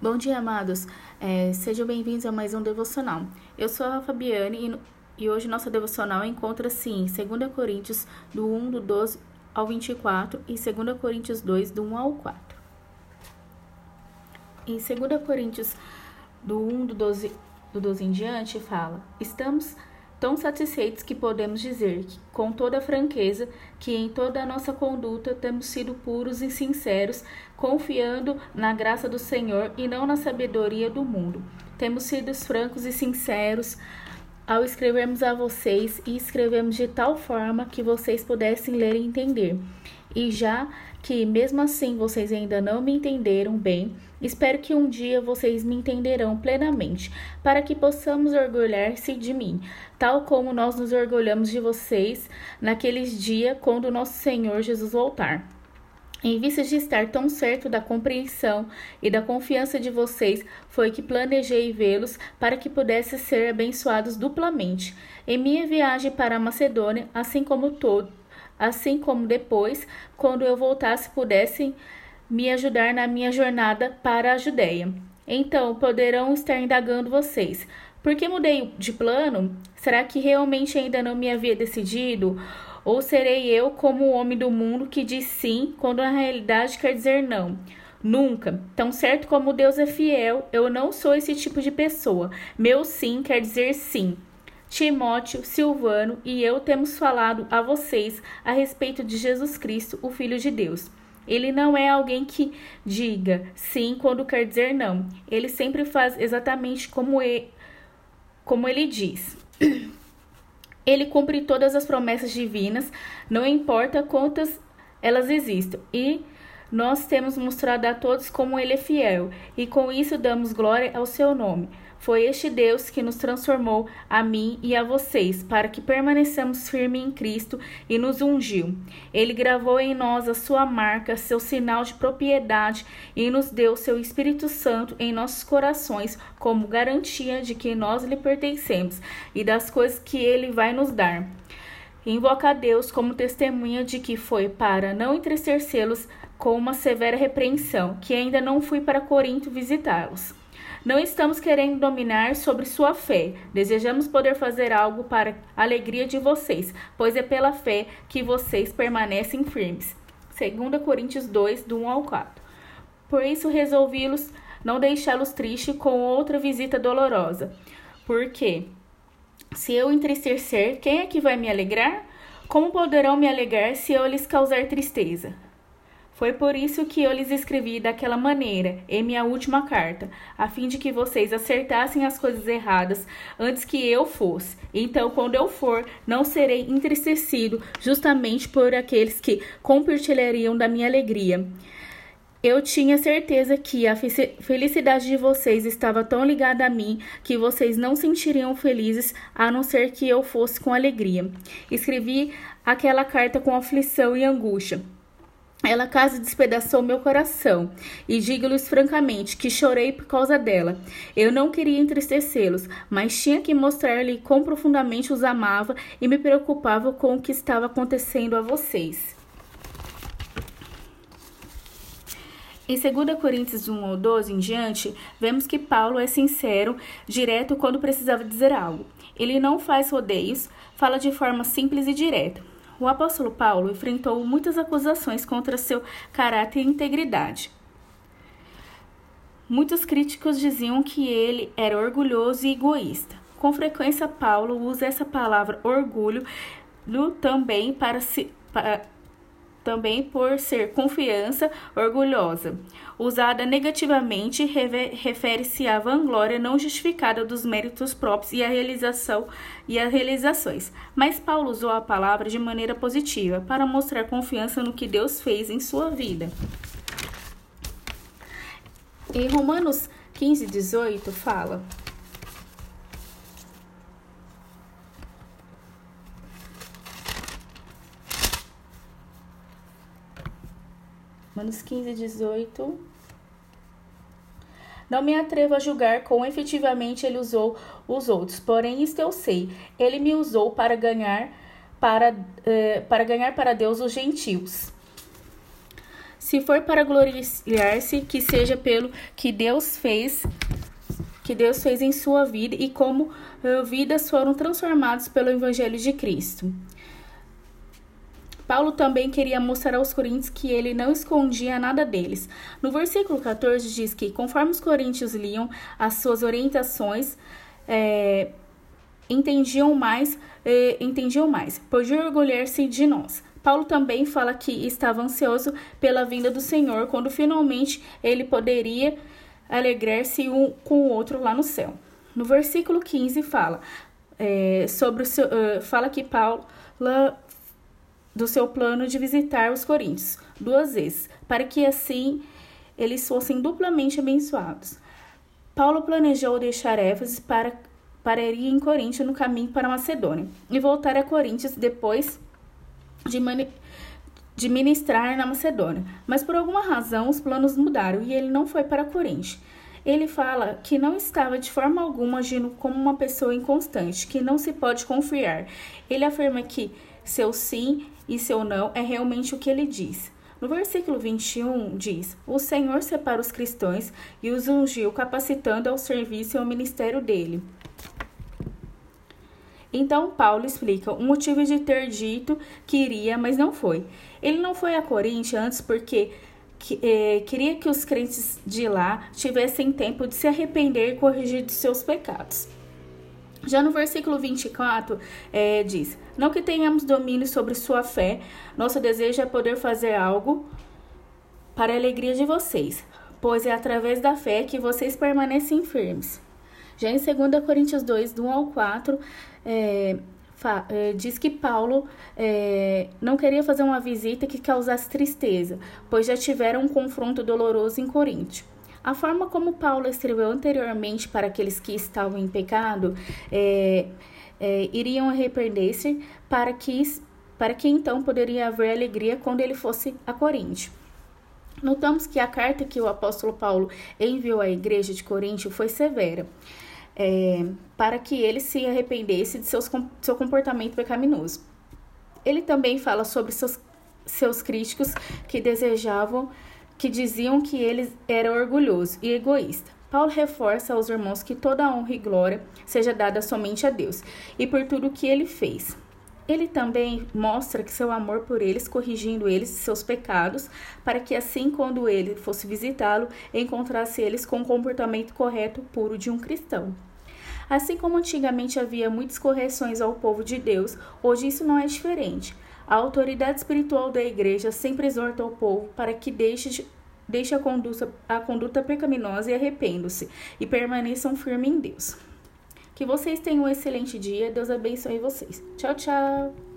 Bom dia, amados. É, sejam bem-vindos a mais um devocional. Eu sou a Fabiane e, e hoje nossa devocional encontra-se em 2 Coríntios, do 1, do 12 ao 24 e 2 Coríntios 2, do 1 ao 4. Em 2 Coríntios, do 1, do 12, do 12 em diante, fala: Estamos tão satisfeitos que podemos dizer, que, com toda franqueza, que em toda a nossa conduta temos sido puros e sinceros, confiando na graça do Senhor e não na sabedoria do mundo. Temos sido francos e sinceros ao escrevermos a vocês e escrevemos de tal forma que vocês pudessem ler e entender. E já que mesmo assim vocês ainda não me entenderam bem, espero que um dia vocês me entenderão plenamente, para que possamos orgulhar-se de mim, tal como nós nos orgulhamos de vocês naqueles dias quando nosso Senhor Jesus voltar. Em vista de estar tão certo da compreensão e da confiança de vocês, foi que planejei vê-los para que pudessem ser abençoados duplamente. Em minha viagem para a Macedônia, assim como todo, assim como depois, quando eu voltasse, pudessem me ajudar na minha jornada para a Judéia. Então poderão estar indagando vocês. Por que mudei de plano? Será que realmente ainda não me havia decidido? Ou serei eu como o homem do mundo que diz sim quando na realidade quer dizer não? Nunca. Tão certo como Deus é fiel, eu não sou esse tipo de pessoa. Meu sim quer dizer sim. Timóteo, Silvano e eu temos falado a vocês a respeito de Jesus Cristo, o Filho de Deus. Ele não é alguém que diga sim quando quer dizer não. Ele sempre faz exatamente como ele, como ele diz. Ele cumpre todas as promessas divinas, não importa quantas elas existam. E nós temos mostrado a todos como ele é fiel, e com isso damos glória ao seu nome. Foi este Deus que nos transformou a mim e a vocês, para que permaneçamos firmes em Cristo e nos ungiu. Ele gravou em nós a sua marca, seu sinal de propriedade e nos deu seu Espírito Santo em nossos corações como garantia de que nós lhe pertencemos e das coisas que ele vai nos dar. Invoca a Deus como testemunha de que foi para não entristecê-los com uma severa repreensão, que ainda não fui para Corinto visitá-los. Não estamos querendo dominar sobre sua fé. Desejamos poder fazer algo para a alegria de vocês, pois é pela fé que vocês permanecem firmes. 2 Coríntios 2, do 1 ao 4. Por isso resolvi-los não deixá-los tristes com outra visita dolorosa. Porque se eu entristecer, quem é que vai me alegrar? Como poderão me alegrar se eu lhes causar tristeza? Foi por isso que eu lhes escrevi daquela maneira em minha última carta, a fim de que vocês acertassem as coisas erradas antes que eu fosse. Então, quando eu for, não serei entristecido justamente por aqueles que compartilhariam da minha alegria. Eu tinha certeza que a felicidade de vocês estava tão ligada a mim que vocês não sentiriam felizes a não ser que eu fosse com alegria. Escrevi aquela carta com aflição e angústia ela quase despedaçou meu coração, e digo-lhes francamente que chorei por causa dela. Eu não queria entristecê-los, mas tinha que mostrar-lhe quão profundamente os amava e me preocupava com o que estava acontecendo a vocês. Em 2 Coríntios 1 ou 12 em diante, vemos que Paulo é sincero, direto quando precisava dizer algo. Ele não faz rodeios, fala de forma simples e direta. O apóstolo Paulo enfrentou muitas acusações contra seu caráter e integridade. Muitos críticos diziam que ele era orgulhoso e egoísta. Com frequência, Paulo usa essa palavra orgulho também para se, também por ser confiança orgulhosa. Usada negativamente, refere-se à vanglória não justificada dos méritos próprios e a realização e as realizações. Mas Paulo usou a palavra de maneira positiva para mostrar confiança no que Deus fez em sua vida. Em Romanos 15, 18 fala: Romanos 15, 18. Não me atrevo a julgar como efetivamente ele usou os outros, porém isto eu sei. Ele me usou para ganhar para, eh, para ganhar para Deus os gentios. Se for para gloriar-se, que seja pelo que Deus fez, que Deus fez em sua vida e como uh, vidas foram transformadas pelo evangelho de Cristo. Paulo também queria mostrar aos coríntios que ele não escondia nada deles. No versículo 14 diz que, conforme os coríntios liam as suas orientações, é, entendiam mais, é, entendiam mais, podiam orgulhar-se de nós. Paulo também fala que estava ansioso pela vinda do Senhor, quando finalmente ele poderia alegrar-se um com o outro lá no céu. No versículo 15 fala é, sobre o seu, uh, fala que Paulo do seu plano de visitar os coríntios duas vezes, para que assim eles fossem duplamente abençoados. Paulo planejou deixar Éfeso para, para ir em Coríntio no caminho para Macedônia e voltar a Coríntios depois de, mani, de ministrar na Macedônia. Mas por alguma razão os planos mudaram e ele não foi para Coríntio. Ele fala que não estava de forma alguma agindo como uma pessoa inconstante, que não se pode confiar. Ele afirma que seu sim e seu não é realmente o que ele diz. No versículo 21 diz: O Senhor separa os cristãos e os ungiu, capacitando ao serviço e ao ministério dele. Então Paulo explica o motivo de ter dito que iria, mas não foi. Ele não foi a Corinto antes porque que, eh, queria que os crentes de lá tivessem tempo de se arrepender e corrigir de seus pecados. Já no versículo 24, é, diz: Não que tenhamos domínio sobre sua fé, nosso desejo é poder fazer algo para a alegria de vocês, pois é através da fé que vocês permanecem firmes. Já em 2 Coríntios 2, do 1 ao 4, é, é, diz que Paulo é, não queria fazer uma visita que causasse tristeza, pois já tiveram um confronto doloroso em Coríntio. A forma como Paulo escreveu anteriormente para aqueles que estavam em pecado é, é, iriam arrepender-se para que, para que então poderia haver alegria quando ele fosse a Coríntio. Notamos que a carta que o apóstolo Paulo enviou à igreja de Coríntio foi severa, é, para que ele se arrependesse de seus, seu comportamento pecaminoso. Ele também fala sobre seus, seus críticos que desejavam que diziam que ele era orgulhoso e egoísta. Paulo reforça aos irmãos que toda a honra e glória seja dada somente a Deus e por tudo o que ele fez. Ele também mostra que seu amor por eles, corrigindo eles seus pecados, para que assim, quando ele fosse visitá-lo, encontrasse eles com o comportamento correto, puro de um cristão. Assim como antigamente havia muitas correções ao povo de Deus, hoje isso não é diferente. A autoridade espiritual da igreja sempre exorta o povo para que deixe, deixe a, conduta, a conduta pecaminosa e arrependam-se e permaneçam firmes em Deus. Que vocês tenham um excelente dia. Deus abençoe vocês. Tchau, tchau.